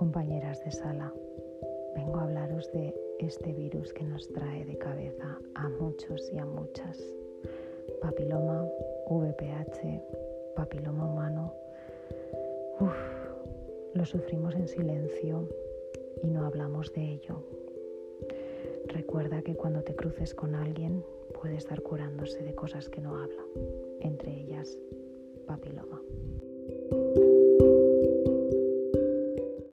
Compañeras de sala, vengo a hablaros de este virus que nos trae de cabeza a muchos y a muchas. Papiloma, VPH, papiloma humano. Uf, lo sufrimos en silencio y no hablamos de ello. Recuerda que cuando te cruces con alguien puede estar curándose de cosas que no habla, entre ellas papiloma.